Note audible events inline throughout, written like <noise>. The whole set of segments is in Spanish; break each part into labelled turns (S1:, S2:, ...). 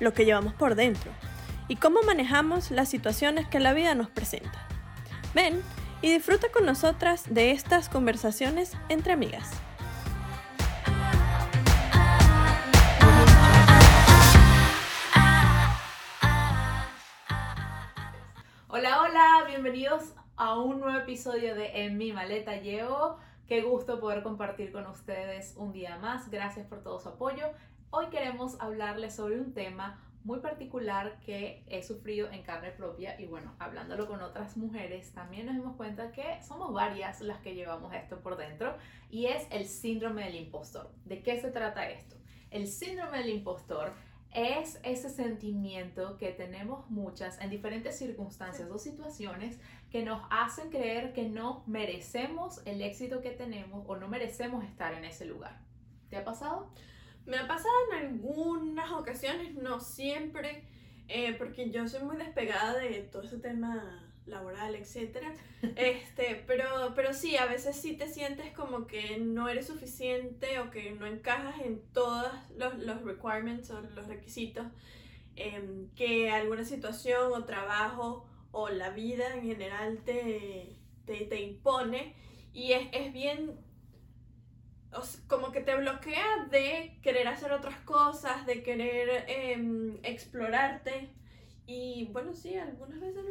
S1: lo que llevamos por dentro y cómo manejamos las situaciones que la vida nos presenta. Ven y disfruta con nosotras de estas conversaciones entre amigas.
S2: Hola, hola, bienvenidos a un nuevo episodio de En mi maleta llevo. Qué gusto poder compartir con ustedes un día más. Gracias por todo su apoyo. Hoy queremos hablarles sobre un tema muy particular que he sufrido en carne propia y bueno, hablándolo con otras mujeres, también nos dimos cuenta que somos varias las que llevamos esto por dentro y es el síndrome del impostor. ¿De qué se trata esto? El síndrome del impostor es ese sentimiento que tenemos muchas en diferentes circunstancias o situaciones que nos hacen creer que no merecemos el éxito que tenemos o no merecemos estar en ese lugar. ¿Te ha pasado?
S1: Me ha pasado en algunas ocasiones, no siempre, eh, porque yo soy muy despegada de todo ese tema laboral, etc. <laughs> Este, pero, pero sí, a veces sí te sientes como que no eres suficiente o que no encajas en todos los, los requirements o los requisitos em, que alguna situación o trabajo o la vida en general te, te, te impone. Y es, es bien como que te bloquea de querer hacer otras cosas, de querer em, explorarte. Y bueno, sí, algunas veces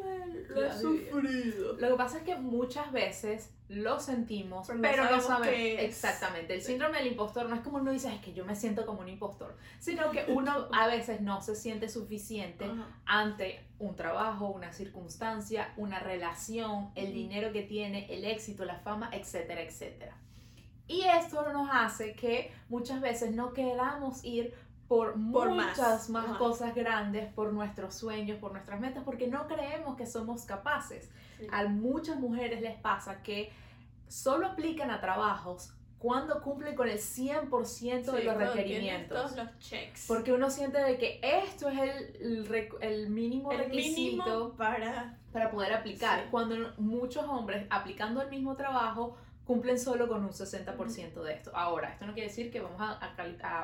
S1: lo he, sufrido.
S2: Lo que pasa es que muchas veces lo sentimos, pero, no sabemos, exactamente. El síndrome del impostor no es como uno dice, es que yo me siento como un impostor, sino que uno <laughs> a veces no se siente suficiente ante un trabajo, una circunstancia, una relación, el dinero que tiene, el éxito, la fama, etcétera, etcétera. Y esto nos hace que muchas veces no queramos ir por, muchas más, cosas grandes, por nuestros sueños, por nuestras metas, porque no creemos que somos capaces. A muchas mujeres les pasa que solo aplican a trabajos cuando cumplen con el 100% de los requerimientos.
S1: Todos los checks.
S2: Porque uno siente de que esto es el, el, mínimo requisito
S1: para...
S2: para poder aplicar. Cuando muchos hombres aplicando el mismo trabajo cumplen solo con un 60% de esto. Ahora, esto no quiere decir que vamos a,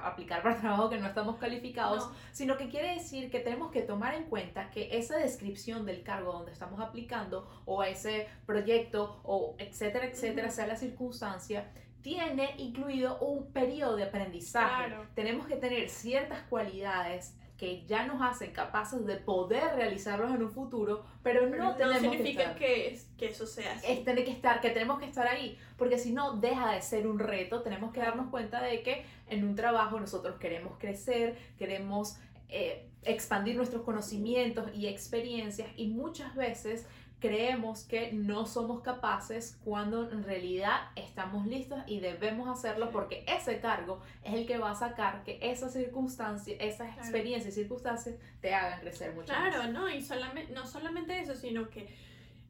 S2: aplicar para trabajo que no estamos calificados, sino que quiere decir que tenemos que tomar en cuenta que esa descripción del cargo donde estamos aplicando o ese proyecto o etcétera, etcétera, sea la circunstancia, tiene incluido un periodo de aprendizaje. Tenemos que tener ciertas cualidades que ya nos hacen capaces de poder realizarlos en un futuro, pero no,
S1: no
S2: tenemos
S1: significa que, que, eso sea así.
S2: Es tener que estar, que tenemos que estar ahí, porque si no deja de ser un reto, tenemos que darnos cuenta de que en un trabajo nosotros queremos crecer, queremos eh, expandir nuestros conocimientos y experiencias y muchas veces creemos que no somos capaces cuando en realidad estamos listos y debemos hacerlo porque ese cargo es el que va a sacar que esas circunstancias, esas experiencias y circunstancias te hagan crecer mucho
S1: Claro, no, y solamente, no solamente eso, sino que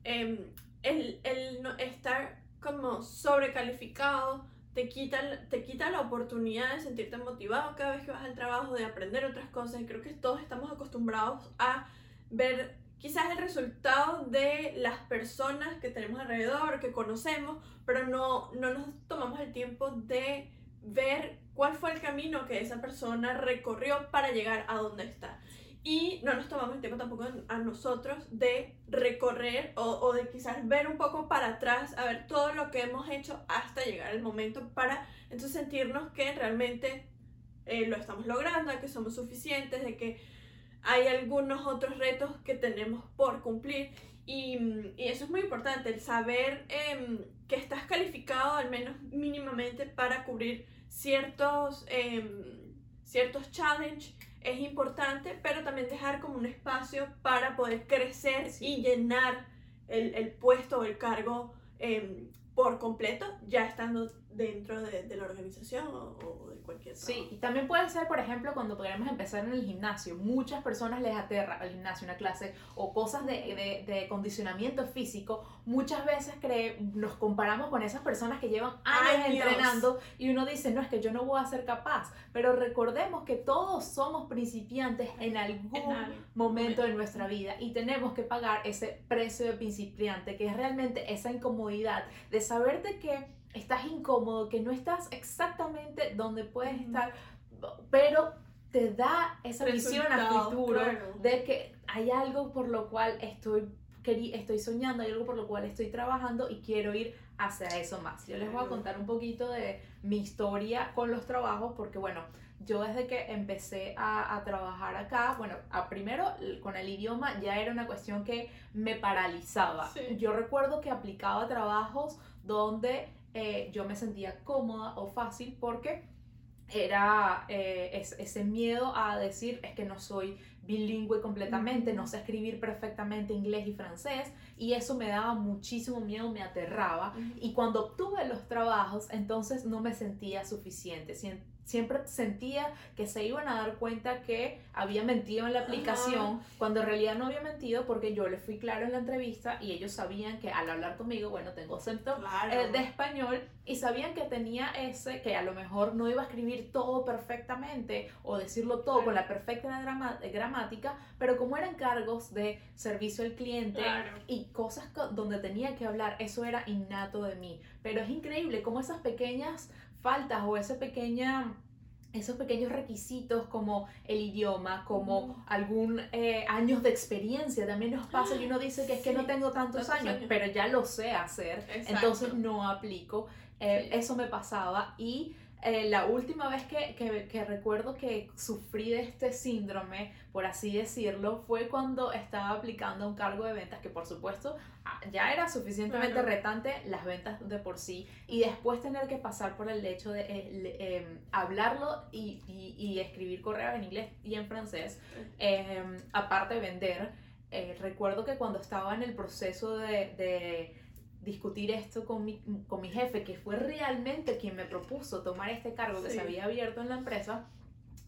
S1: em, el, el no estar como sobrecalificado te quita, te quita la oportunidad de sentirte motivado cada vez que vas al trabajo, de aprender otras cosas. Y creo que todos estamos acostumbrados a ver quizás el resultado de las personas que tenemos alrededor, que conocemos, pero no, no nos tomamos el tiempo de ver cuál fue el camino que esa persona recorrió para llegar a donde está. Y no nos tomamos el tiempo tampoco a nosotros de recorrer o, de quizás ver un poco para atrás, a ver todo lo que hemos hecho hasta llegar al momento para entonces sentirnos que realmente eh, lo estamos logrando, que somos suficientes, de que hay algunos otros retos que tenemos por cumplir y, y eso es muy importante, el saber em, que estás calificado al menos mínimamente para cubrir ciertos, eh, ciertos challenges es importante, pero también dejar como un espacio para poder crecer y llenar el, el, puesto o el cargo em, por completo, ya estando dentro de, de la organización o, o de cualquier trabajo.
S2: Sí, y también puede ser, por ejemplo, cuando queremos empezar en el gimnasio. Muchas personas les aterra al gimnasio, una clase o cosas de, de, de condicionamiento físico. Muchas veces cree, nos comparamos con esas personas que llevan años,
S1: Años.
S2: entrenando y uno dice, no, es que yo no voy a ser capaz. Pero recordemos que todos somos principiantes en algún
S1: En
S2: momento de nuestra vida y tenemos que pagar ese precio de principiante, que es realmente esa incomodidad de saber de que estás incómodo, que no estás exactamente donde puedes
S1: Ujú.
S2: estar, pero te da esa visión a futuro
S1: claro.
S2: de que hay algo por lo cual estoy estoy soñando, hay algo por lo cual estoy trabajando y quiero ir hacia eso más. Yo les voy a contar un poquito de mi historia con los trabajos porque bueno, yo desde que empecé a, a trabajar acá, bueno, a primero con el idioma ya era una cuestión que me paralizaba.
S1: Sí.
S2: Yo recuerdo que aplicaba trabajos donde eh, yo me sentía cómoda o fácil porque era eh, es- ese miedo a decir es que no soy bilingüe completamente, no sé escribir perfectamente inglés y francés y eso me daba muchísimo miedo, me aterraba. Y cuando obtuve los trabajos, entonces no me sentía suficiente. Siempre sentía que se iban a dar cuenta que había mentido en la
S1: Ajá.
S2: aplicación, cuando en realidad no había mentido porque yo les fui claro en la entrevista y ellos sabían que al hablar conmigo, bueno, tengo acento
S1: Claro.
S2: eh, de español y sabían que tenía ese, que a lo mejor no iba a escribir todo perfectamente o decirlo todo con la perfecta gramática, pero como eran cargos de servicio al cliente,
S1: Claro.
S2: y cosas co- donde tenía que hablar, eso era innato de mí. Pero es increíble cómo esas pequeñas faltas o ese pequeña, esos pequeños requisitos como el idioma, como algún eh, años de experiencia, también nos pasa y uno dice que es que no tengo tantos
S1: tantos
S2: años,
S1: años.
S2: pero ya lo sé hacer,
S1: Exacto.
S2: entonces no aplico. Eh,
S1: Sí.
S2: Eso me pasaba y eh, la última vez que, que- que recuerdo que sufrí de este síndrome, por así decirlo, fue cuando estaba aplicando un cargo de ventas que por supuesto ah, ya era suficientemente
S1: Claro.
S2: retante las ventas de por sí y después tener que pasar por el hecho de eh, le- em, hablarlo y, y- y escribir correos en inglés y en francés, em, aparte de vender. eh, recuerdo que cuando estaba en el proceso de, de discutir esto con mi, con mi jefe, que fue realmente quien me propuso tomar este cargo que
S1: Sí.
S2: se había abierto en la empresa,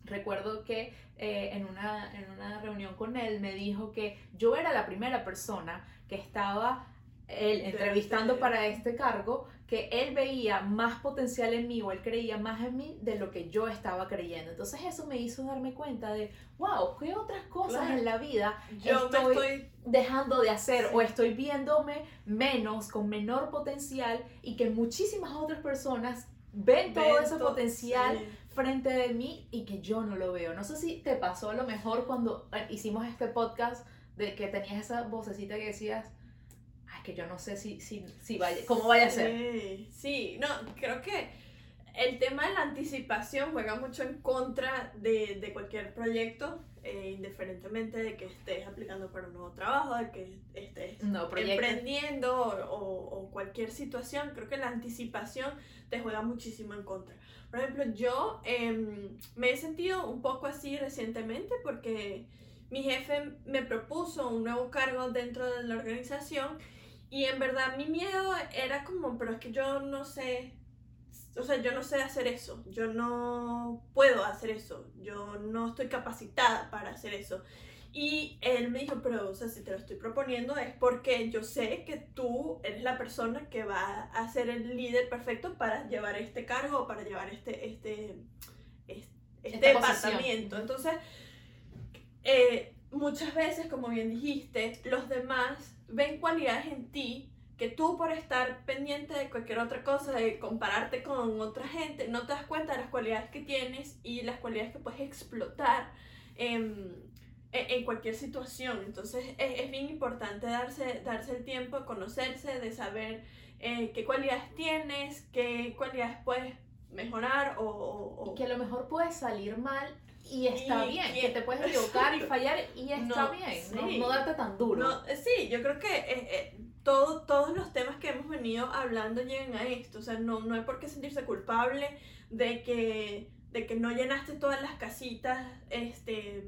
S2: recuerdo que eh, en, una, en una reunión con él me dijo que yo era la primera persona que estaba él entrevistando
S1: Desde-
S2: para este cargo, que él veía más potencial en mí o él creía más en mí de lo que yo estaba creyendo. Entonces eso me hizo darme cuenta de, wow, ¿qué otras cosas
S1: Claro.
S2: en la vida
S1: Yo
S2: estoy-
S1: estoy
S2: dejando de hacer
S1: Sí.
S2: o estoy viéndome menos, con menor potencial y que muchísimas otras personas ven todo ese potencial
S1: sí.
S2: frente de mí y que yo no lo veo. No sé si te pasó a lo mejor cuando eh, hicimos este podcast de que tenías esa vocecita que decías, que yo no sé si, si, si vaya, cómo vaya a ser.
S1: Sí, sí, no, creo que el tema de la anticipación juega mucho en contra de, de cualquier proyecto, eh, indiferentemente de que estés aplicando para un nuevo trabajo, de que estés
S2: No,
S1: emprendiendo o, o cualquier situación, creo que la anticipación te juega muchísimo en contra. Por ejemplo, yo em, me he sentido un poco así recientemente porque mi jefe me propuso un nuevo cargo dentro de la organización y en verdad mi miedo era como, pero es que yo no sé, o sea, yo no sé hacer eso, yo no puedo hacer eso, yo no estoy capacitada para hacer eso. Y él me dijo, pero, o sea, si te lo estoy proponiendo es porque yo sé que tú eres la persona que va a ser el líder perfecto para llevar este cargo para llevar este, este, este, este
S2: posición.
S1: departamento. Entonces, eh, muchas veces, como bien dijiste, los demás ven cualidades en ti que tú por estar pendiente de cualquier otra cosa, de compararte con otra gente, no te das cuenta de las cualidades que tienes y las cualidades que puedes explotar en, en cualquier situación. Entonces es, es bien importante darse, darse el tiempo de conocerse, de saber eh, qué cualidades tienes, qué cualidades puedes mejorar o- o-
S2: Y que a lo mejor puede salir mal y está
S1: Y-
S2: bien,
S1: y-
S2: que te puedes equivocar y fallar y está
S1: No,
S2: bien, no,
S1: sí.
S2: no darte tan duro.
S1: No, sí, yo creo que eh, eh, todo, todos los temas que hemos venido hablando llegan a esto. O sea, no, no hay por qué sentirse culpable de que, de que no llenaste todas las casitas este,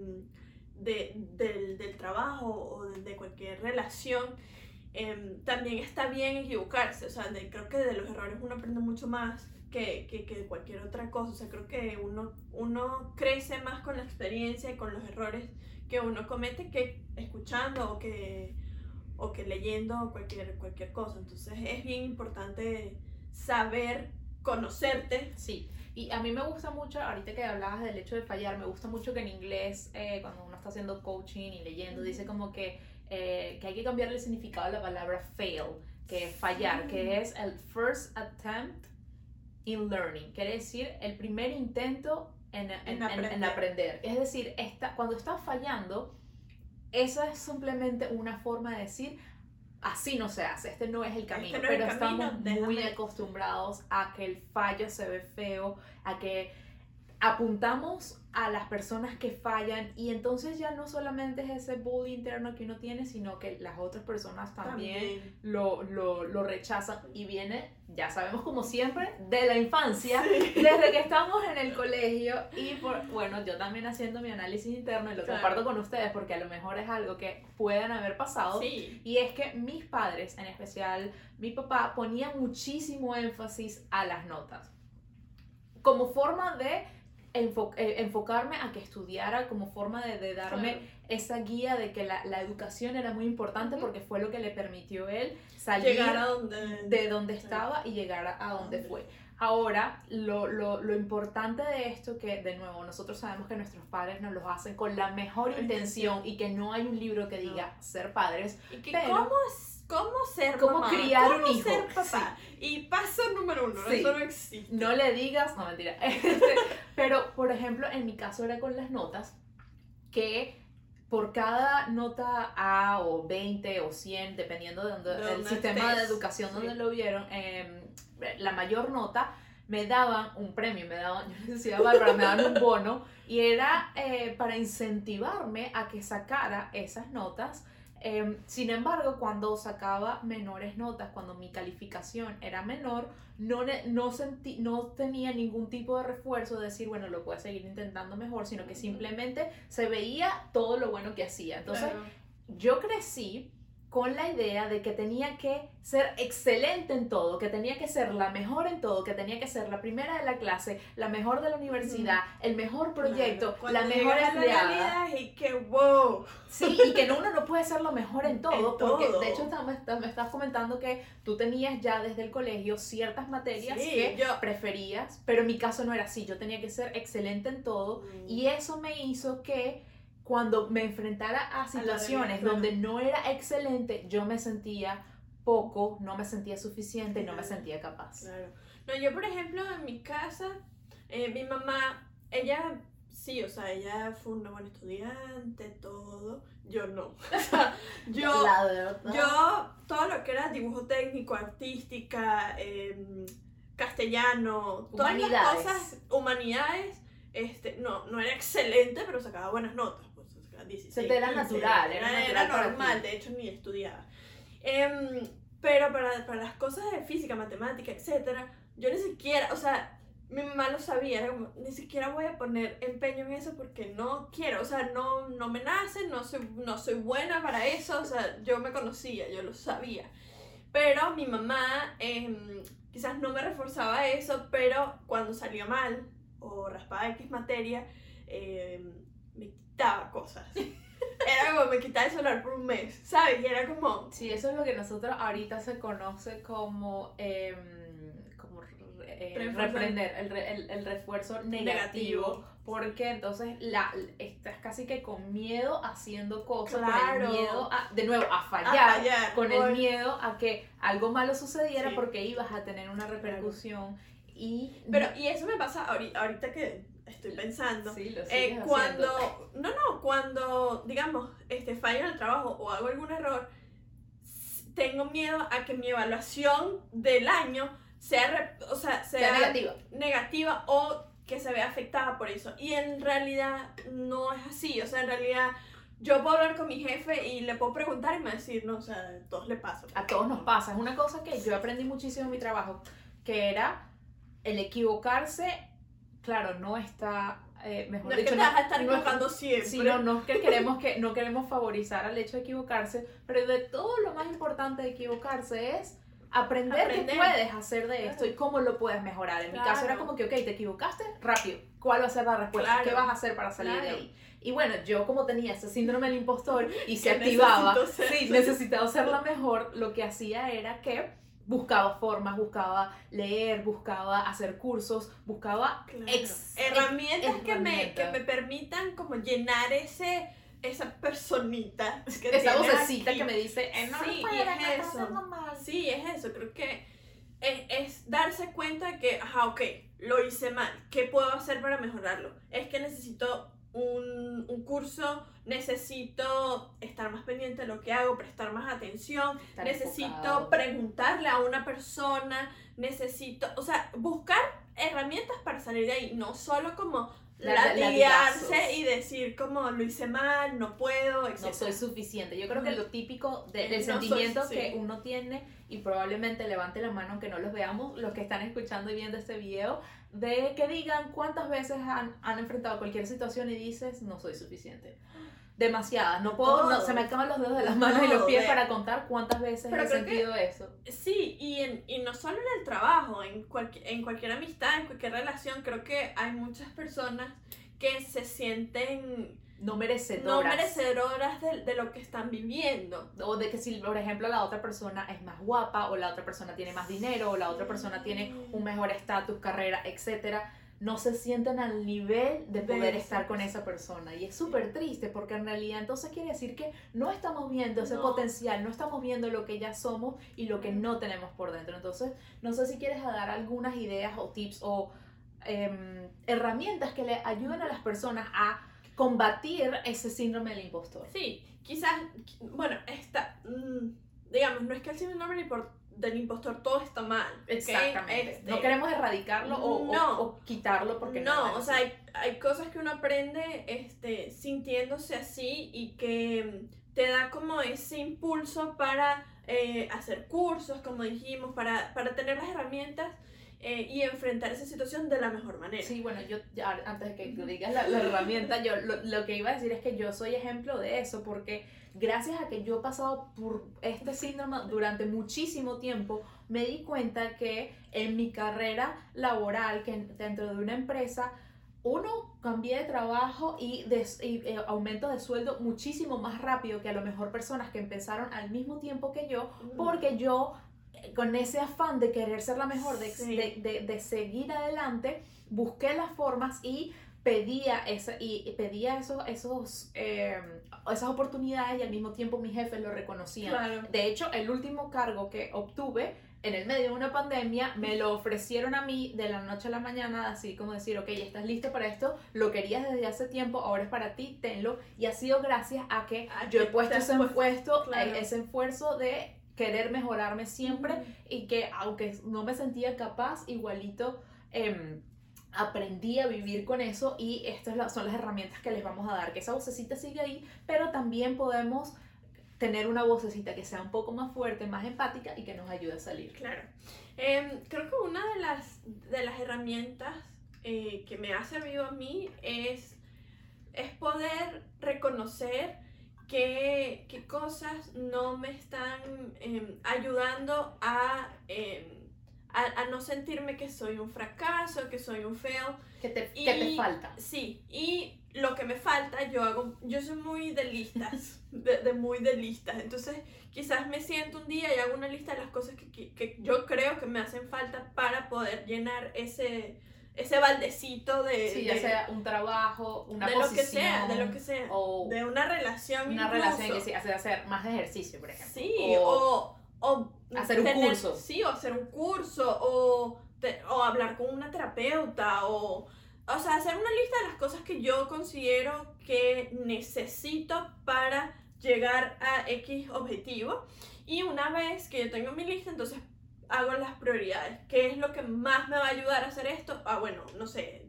S1: de, del, del trabajo o de, de cualquier relación. Em, también está bien equivocarse. O sea, de- creo que de los errores uno aprende mucho más que, que, que cualquier otra cosa. O sea, creo que uno, uno crece más con la experiencia y con los errores que uno comete que escuchando o que, o que leyendo cualquier, cualquier cosa. Entonces es bien importante saber conocerte.
S2: Sí, y a mí me gusta mucho, ahorita que hablabas del hecho de fallar, me gusta mucho que en inglés, eh, cuando uno está haciendo coaching y leyendo, dice como que, eh, que hay que cambiar el significado de la palabra fail, que es fallar, que es el first attempt in learning, quiere decir el primer intento en, en-
S1: En
S2: en-
S1: aprender.
S2: en aprender. Es decir, esta, cuando estás fallando, esa es simplemente una forma de decir, así no se hace, este no es el camino,
S1: no es el
S2: pero
S1: camino,
S2: estamos muy
S1: déjame-
S2: acostumbrados a que el fallo se ve feo, a que apuntamos a las personas que fallan y entonces ya no solamente es ese bullying interno que uno tiene, sino que las otras personas también, Lo, lo, lo rechazan y viene, ya sabemos como siempre, de la infancia, desde que estamos en el colegio y por, bueno, yo también haciendo mi análisis interno y lo
S1: Claro.
S2: comparto con ustedes porque a lo mejor es algo que puedan haber pasado.
S1: Sí.
S2: Y es que mis padres, en especial mi papá, ponía muchísimo énfasis a las notas. Como forma de enfo- eh, enfocarme a que estudiara, como forma de, de darme
S1: Claro.
S2: esa guía de que la, la educación era muy importante porque fue lo que le permitió él salir
S1: Llegar a donde.
S2: de donde estaba y llegar a, a donde fue. Ahora, lo, lo, lo importante de esto, que de nuevo, nosotros sabemos que nuestros padres nos lo hacen con la mejor intención y que no hay un libro que diga ser padres,
S1: Y que
S2: Pero-
S1: cómo, cómo ser
S2: Cómo
S1: mamá,
S2: criar un hijo,
S1: ser papá. Y paso número uno,
S2: Sí.
S1: eso no existe.
S2: no le digas, no mentira. <laughs> Este, Pero, por ejemplo, en mi caso era con las notas, que por cada nota A o 20 o 100, dependiendo de donde,
S1: De
S2: del
S1: donde
S2: sistema de educación donde lo vieron, em, la mayor nota me daban un premio, me daban, <laughs> yo decía Bárbara, me daban un bono y era eh, para incentivarme a que sacara esas notas. Em, sin embargo, cuando sacaba menores notas, cuando mi calificación era menor, no, no, sentí, no tenía ningún tipo de refuerzo de decir, bueno, lo puedes seguir intentando mejor, sino que simplemente se veía todo lo bueno que hacía. Entonces,
S1: Claro.
S2: yo crecí con la idea de que tenía que ser excelente en todo, que tenía que ser la mejor en todo, que tenía que ser la primera de la clase, la mejor de la universidad, el mejor proyecto,
S1: Claro.
S2: la mejor
S1: la
S2: empleada.
S1: y que wow.
S2: Sí, y que no, uno no puede ser lo mejor en todo,
S1: En
S2: porque
S1: todo.
S2: de hecho está- me, está- me estás comentando que tú tenías ya desde el colegio ciertas materias
S1: Sí,
S2: que
S1: yo-
S2: preferías, pero en mi caso no era así, yo tenía que ser excelente en todo y eso me hizo que cuando me enfrentara a situaciones donde no era excelente, yo me sentía poco, no me sentía suficiente no me sentía capaz.
S1: Claro. No, yo por ejemplo en mi casa, eh, mi mamá, ella sí, o sea, ella fue una buena estudiante, todo. Yo no. <laughs> O sea, yo, <laughs> yo todo lo que era dibujo técnico, artística, em, castellano, todas las cosas, humanidades, este, no, no era excelente, pero sacaba buenas notas. Pues, sacaba 16,
S2: Se te era
S1: 15,
S2: natural, era natural
S1: normal, de hecho ni estudiaba. Em, pero para, para las cosas de física, matemática, etcétera, yo ni siquiera, o sea, mi mamá lo sabía, como, ni siquiera voy a poner empeño en eso porque no quiero, o sea, no, no me nace, no soy, no soy buena para eso, o sea, yo me conocía, yo lo sabía. Pero mi mamá em, quizás no me reforzaba eso, pero cuando salió mal o raspaba X materia, em, me quitaba cosas. Era como me quitaba el celular por un mes, ¿sabes? Y era como,
S2: Sí, eso es lo que nosotros ahorita se conoce como, em, como eh, reprender, el, el- el refuerzo negativo,
S1: Negativo.
S2: porque entonces la, estás casi que con miedo haciendo cosas, con
S1: Claro.
S2: el miedo, a, de nuevo, a
S1: a
S2: fallar,
S1: fallar,
S2: con
S1: por-
S2: el miedo a que algo malo sucediera
S1: Sí.
S2: porque ibas a tener una repercusión y...
S1: Pero, y eso me pasa ahorita, ahorita que estoy pensando.
S2: sí, lo
S1: Eh,
S2: haciendo.
S1: cuando, no, no, cuando, digamos, este, fallo en el trabajo o hago algún error, tengo miedo a que mi evaluación del año sea, o sea, sea,
S2: Sea negativa.
S1: negativa o que se vea afectada por eso. Y en realidad no es así, o sea, en realidad yo puedo hablar con mi jefe y le puedo preguntar y me va a decir, no, o sea, a todos le pasa.
S2: A todos nos pasa. Es una cosa que yo aprendí muchísimo en mi trabajo, que era el equivocarse, claro, no está, eh, mejor
S1: No es que
S2: dicho,
S1: te vas a estar
S2: no
S1: equivocando siempre.
S2: Sí, no, es que queremos que no queremos favorizar al hecho de equivocarse, pero de todo lo más importante de equivocarse es aprender, qué
S1: Aprender.
S2: puedes hacer de esto
S1: Claro.
S2: y cómo lo puedes mejorar. En mi caso era como que, ok, te equivocaste, rápido. ¿Cuál va a ser la respuesta?
S1: Claro.
S2: ¿Qué vas a hacer para salir de ahí? Y bueno, yo como tenía ese síndrome del impostor y <laughs> se activaba,
S1: ser-
S2: sí, necesitaba hacerla mejor, lo que hacía era que buscaba formas, buscaba leer, buscaba hacer cursos, buscaba
S1: Claro.
S2: ex-
S1: herramientas que me, que
S2: herramientas.
S1: me permitan como llenar ese esa personita que
S2: esa vocecita
S1: aquí.
S2: que me dice, eh, no
S1: Sí, es eso. Sí, es eso, creo que es, es darse cuenta de que, ajá, ok, lo hice mal, ¿qué puedo hacer para mejorarlo? Es que necesito un, un curso, necesito estar más pendiente de lo que hago, prestar más atención,
S2: Estar
S1: necesito
S2: enfocado.
S1: preguntarle a una persona, necesito, o sea, buscar herramientas para salir de ahí, no solo como latigarse y decir como lo hice mal, no puedo, etc.
S2: no soy suficiente. Yo creo que lo típico de- del
S1: no soy-
S2: sentimiento
S1: sí.
S2: que uno tiene, y probablemente levante la mano aunque no los veamos, los que están escuchando y viendo este video, de que digan cuántas veces han, han enfrentado cualquier situación y dices, no soy suficiente. Demasiadas, no puedo, no, se me acaban los dedos de las manos y los pies
S1: de-
S2: para contar cuántas veces
S1: Pero
S2: he
S1: que-
S2: sentido eso.
S1: Sí, y, en, y no solo en el trabajo, en, cualquier en cualquier amistad, en cualquier relación, creo que hay muchas personas que se sienten
S2: No
S1: no
S2: merecedoras.
S1: merecedoras de, de lo que están viviendo.
S2: o de que si, por ejemplo, la otra persona es más guapa, o la otra persona tiene más dinero, o la otra persona tiene un mejor estatus, carrera, etcétera, no se sienten al nivel de
S1: De
S2: poder
S1: esa
S2: estar con esa persona. Y es súper triste porque en realidad entonces quiere decir que no estamos viendo ese
S1: No.
S2: potencial, no estamos viendo lo que ya somos y lo que no tenemos por dentro. Entonces, no sé si quieres dar algunas ideas o tips o em, herramientas que le ayuden a las personas a combatir ese síndrome del impostor.
S1: Sí, quizás, bueno, esta, mm, digamos, no es que el síndrome del del impostor todo está mal.
S2: Exactamente.
S1: Este,
S2: no queremos erradicarlo o, o-
S1: no.
S2: o quitarlo porque
S1: no,
S2: es
S1: o sea, hay, hay cosas que uno aprende este, sintiéndose así y que mm, te da como ese impulso para eh, hacer cursos, como dijimos, para, para tener las herramientas eh, y enfrentar esa situación de la mejor manera.
S2: Sí, bueno, yo ya, antes de que tú digas la, la herramienta, yo lo, lo que iba a decir es que yo soy ejemplo de eso, porque gracias a que yo he pasado por este síndrome durante muchísimo tiempo, me di cuenta que en mi carrera laboral, que en- dentro de una empresa, uno cambié de trabajo y, de, y, eh, aumento de sueldo muchísimo más rápido que a lo mejor personas que empezaron al mismo tiempo que yo, porque yo eh, con ese afán de querer ser la mejor, de,
S1: Sí.
S2: de, de- de seguir adelante, busqué las formas y pedía, esa, y pedía esos, esos, eh, esas oportunidades y al mismo tiempo mis jefes lo reconocían.
S1: Claro.
S2: De hecho, el último cargo que obtuve en el medio de una pandemia me lo ofrecieron a mí de la noche a la mañana, así como decir, ok, estás listo para esto, lo querías desde hace tiempo, ahora es para ti, tenlo. Y ha sido gracias a que
S1: A
S2: yo he puesto ese,
S1: claro.
S2: eh, ese esfuerzo de querer mejorarme siempre y que aunque no me sentía capaz, igualito em, aprendí a vivir con eso y estas son las herramientas que les vamos a dar, que esa vocecita sigue ahí, pero también podemos tener una vocecita que sea un poco más fuerte, más empática y que nos ayude a salir.
S1: Claro. Em, creo que una de las, de las herramientas eh, que me ha servido a mí es, es poder reconocer qué, qué cosas no me están em, ayudando a, em, a, a no sentirme que soy un fracaso, que soy un fail.
S2: ¿Qué te,
S1: Y-
S2: qué te falta?
S1: Sí, y lo que me falta, yo hago, yo soy muy de listas, <laughs> de, de muy de listas. Entonces, quizás me siento un día y hago una lista de las cosas que, que- que yo creo que me hacen falta para poder llenar ese, ese baldecito de,
S2: Sí, ya
S1: de-
S2: sea un trabajo, una
S1: de lo que
S2: posición,
S1: sea, de lo que sea.
S2: o
S1: de una relación.
S2: una
S1: incluso.
S2: relación que sí, hace hacer más ejercicio, por ejemplo.
S1: Sí,
S2: o,
S1: o, o
S2: hacer un curso.
S1: Sí, o hacer un curso, o, te- o hablar con una terapeuta, o, o sea, hacer una lista de las cosas que yo considero que necesito para llegar a X objetivo. Y una vez que yo tengo mi lista, entonces hago las prioridades. ¿Qué es lo que más me va a ayudar a hacer esto? Ah, bueno, no sé,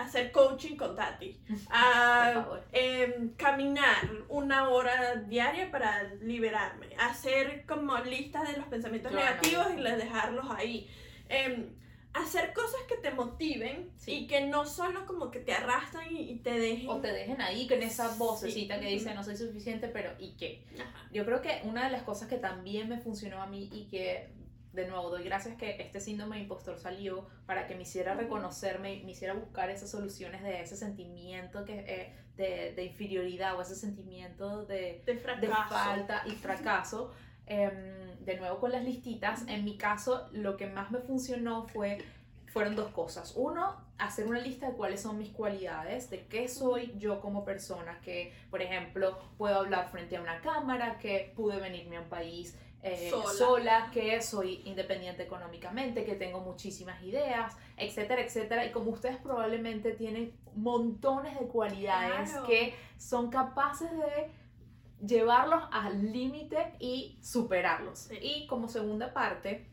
S1: hacer coaching con Tati. <laughs> A,
S2: favor.
S1: em, caminar una hora diaria para liberarme, hacer como listas de los pensamientos
S2: Journal.
S1: negativos y les dejarlos ahí. Em, hacer cosas que te motiven
S2: Sí.
S1: y que no solo como que te arrastran y, y te dejen...
S2: O te dejen ahí con esa vocecita que dice no soy suficiente, pero ¿y qué? Yo creo que una de las cosas que también me funcionó a mí y que de nuevo, doy gracias que este síndrome de impostor salió para que me hiciera reconocerme, me hiciera buscar esas soluciones de ese sentimiento que, eh, de, de, inferioridad o ese sentimiento de,
S1: de,
S2: falta y fracaso. Em, de nuevo con las listitas, en mi caso lo que más me funcionó fue, fueron dos cosas. Uno, hacer una lista de cuáles son mis cualidades, de qué soy yo como persona, que por ejemplo puedo hablar frente a una cámara, que pude venirme a un país eh, sola. que soy independiente económicamente, que tengo muchísimas ideas, etcétera, etcétera. Y como ustedes probablemente tienen montones de cualidades que son capaces de llevarlos al límite y superarlos. Y como segunda parte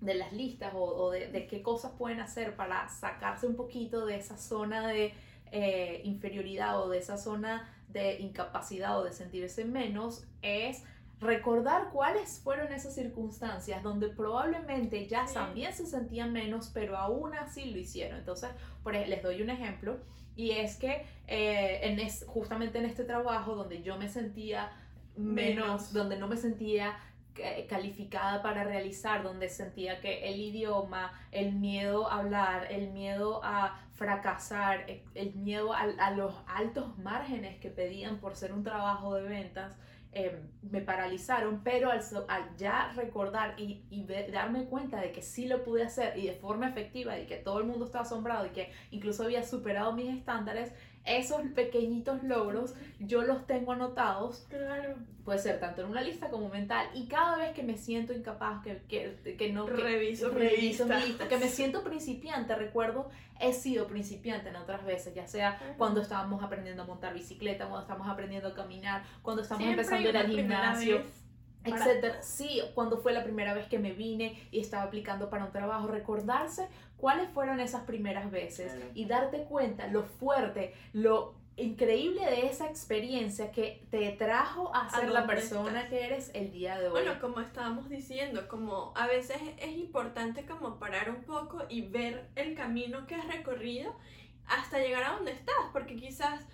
S2: de las listas o, de, qué cosas pueden hacer para sacarse un poquito de esa zona de eh, inferioridad o de esa zona de incapacidad o de sentirse menos, es recordar cuáles fueron esas circunstancias donde probablemente ya también se sentían menos, pero aún así lo hicieron. Entonces, por les doy un ejemplo, y es que eh, en es, justamente en este trabajo donde yo me sentía menos, donde no me sentía eh, calificada para realizar, donde sentía que el idioma, el miedo a hablar, el miedo a fracasar, eh, el miedo a, a los altos márgenes que pedían por ser un trabajo de ventas, Em, me paralizaron, pero al, al ya recordar y, y darme cuenta de que sí lo pude hacer y de forma efectiva y que todo el mundo estaba asombrado y que incluso había superado mis estándares, esos pequeñitos logros yo los tengo anotados.
S1: Claro.
S2: Puede ser tanto en una lista como mental. Y cada vez que me siento incapaz, que, que, que no...
S1: reviso,
S2: reviso mi lista. Que me siento principiante, recuerdo, he sido principiante en otras veces, ya sea cuando estábamos aprendiendo a montar bicicleta, cuando estamos aprendiendo a caminar, cuando estamos empezando el gimnasio etcétera. Sí, cuando fue la primera vez que me vine y estaba aplicando para un trabajo, recordarse cuáles fueron esas primeras veces y darte cuenta lo fuerte, lo increíble de esa experiencia que te trajo a ser la persona que eres el día de hoy.
S1: Bueno, como estábamos diciendo, como a veces es importante como parar un poco y ver el camino que has recorrido hasta llegar a donde estás, porque quizás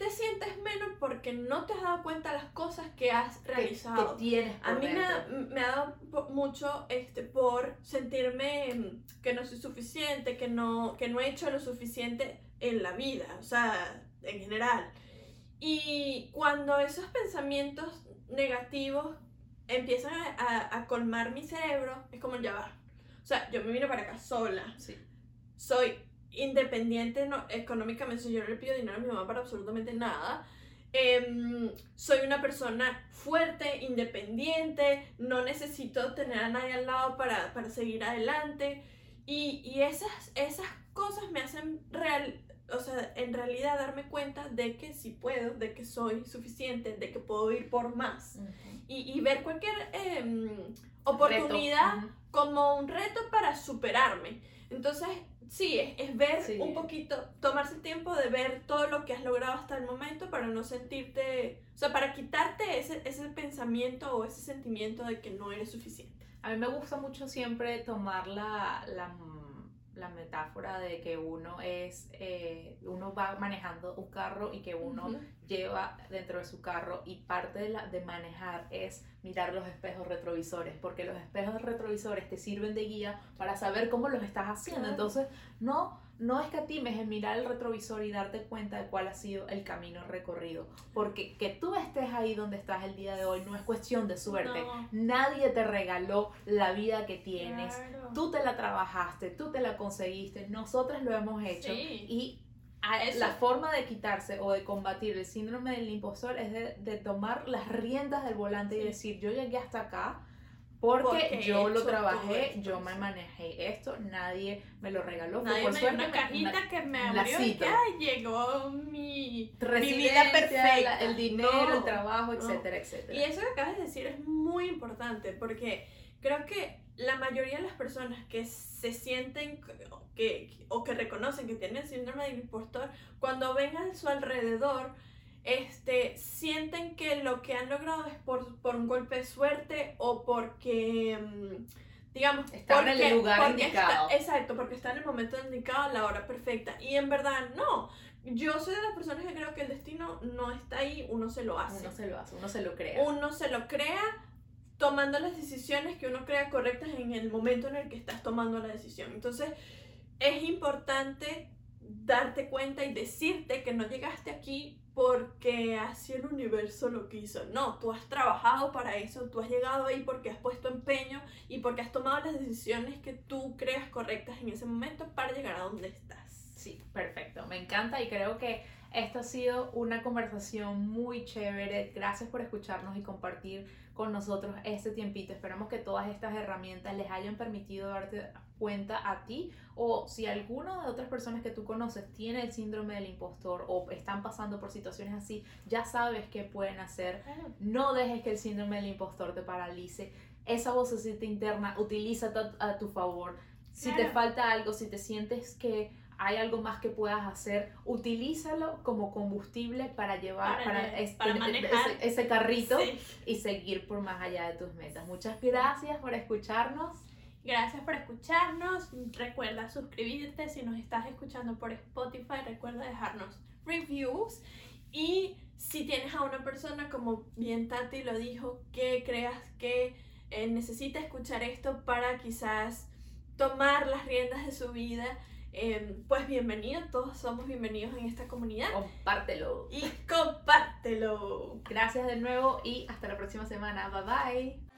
S1: te sientes menos porque no te has dado cuenta de las cosas que has realizado.
S2: Que, tienes
S1: a mí me ha, me ha, dado mucho este, por sentirme mm, que no soy suficiente, que no, que no he hecho lo suficiente en la vida, o sea, en general. Y cuando esos pensamientos negativos empiezan a, a, colmar mi cerebro, es como ya va. O sea, yo me vine para acá sola.
S2: Sí.
S1: Soy independiente no, económicamente, yo no le pido dinero a mi mamá para absolutamente nada. Em, soy una persona fuerte, independiente, no necesito tener a nadie al lado para, para seguir adelante. Y, y, esas, esas cosas me hacen real, o sea, en realidad darme cuenta de que sí puedo, de que soy suficiente, de que puedo ir por más. y, y, ver cualquier em, oportunidad como un reto para superarme. Entonces, sí, es, ver un poquito, tomarse el tiempo de ver todo lo que has logrado hasta el momento para no sentirte, o sea, para quitarte ese, ese pensamiento o ese sentimiento de que no eres suficiente.
S2: A mí me gusta mucho siempre tomar la, la, la metáfora de que uno es, eh, uno va manejando un carro y que uno lleva dentro de su carro y parte de, la, de manejar es mirar los espejos retrovisores, porque los espejos retrovisores te sirven de guía para saber cómo los estás haciendo. Entonces, no, no escatimes en mirar el retrovisor y darte cuenta de cuál ha sido el camino recorrido, porque que tú estés ahí donde estás el día de hoy no es cuestión de suerte. Nadie te regaló la vida que tienes. Tú te la trabajaste, tú te la conseguiste, nosotros lo hemos hecho. Y la forma de quitarse o de combatir el síndrome del impostor es de, tomar las riendas del volante y decir, yo llegué hasta acá porque, yo lo trabajé, yo me manejé esto, nadie me lo regaló.
S1: Nadie por me dio una cajita que me abrió y ya llegó mi,
S2: mi vida perfecta. el dinero, el trabajo, etcétera, etcétera.
S1: Y eso que acabas de decir es muy importante porque creo que la mayoría de las personas que se sienten que, o que reconocen que tienen síndrome del impostor, cuando ven a su alrededor, este, sienten que lo que han logrado es por, por un golpe de suerte o porque, mm, digamos,
S2: están en el lugar indicado.
S1: exacto, porque está en el momento indicado, la hora perfecta. Y en verdad no, yo soy de las personas que creo que el destino no está ahí, uno se lo hace.
S2: Uno se lo hace, uno se lo crea.
S1: Uno se lo crea tomando las decisiones que uno crea correctas en el momento en el que estás tomando la decisión. Entonces, es importante darte cuenta y decirte que no llegaste aquí porque así el universo lo quiso. No, tú has trabajado para eso, tú has llegado ahí porque has puesto empeño y porque has tomado las decisiones que tú creas correctas en ese momento para llegar a donde estás.
S2: Sí, perfecto, me encanta y creo que esta ha sido una conversación muy chévere. Gracias por escucharnos y compartir con nosotros este tiempito. Esperamos que todas estas herramientas les hayan permitido darte cuenta a ti o si alguna de otras personas que tú conoces tiene el síndrome del impostor o están pasando por situaciones así, ya sabes qué pueden hacer. No dejes que el síndrome del impostor te paralice. Esa vocecita interna, utiliza a tu favor. Si te falta algo, si te sientes que hay algo más que puedas hacer, utilízalo como combustible para llevar, para, ese, carrito y seguir por más allá de tus metas. Muchas gracias por escucharnos.
S1: Gracias por escucharnos. Recuerda suscribirte si nos estás escuchando por Spotify. Recuerda dejarnos reviews. Y si tienes a una persona, como bien Tati lo dijo, que creas que eh, necesita escuchar esto para quizás tomar las riendas de su vida Em, pues bienvenido, todos somos bienvenidos en esta comunidad.
S2: Compártelo.
S1: Y compártelo.
S2: Gracias de nuevo y hasta la próxima semana. Bye bye.